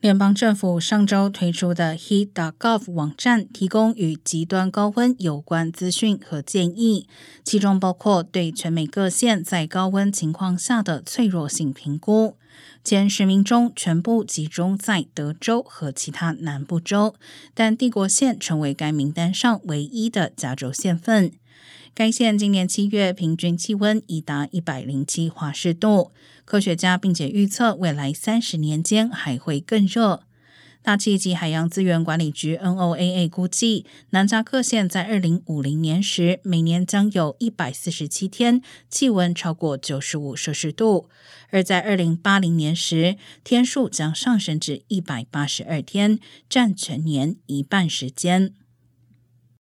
联邦政府上周推出的 Heat.gov 网站提供与极端高温有关资讯和建议，其中包括对全美各县在高温情况下的脆弱性评估。前十名中全部集中在德州和其他南部州，但帝国县成为该名单上唯一的加州县份。该县今年七月平均气温已达一百零七华氏度。科学家并且预测，未来三十年间还会更热。大气及海洋资源管理局 （NOAA） 估计，南扎克县在二零五零年时，每年将有一百四十七天气温超过九十五摄氏度；而在二零八零年时，天数将上升至一百八十二天，占全年一半时间。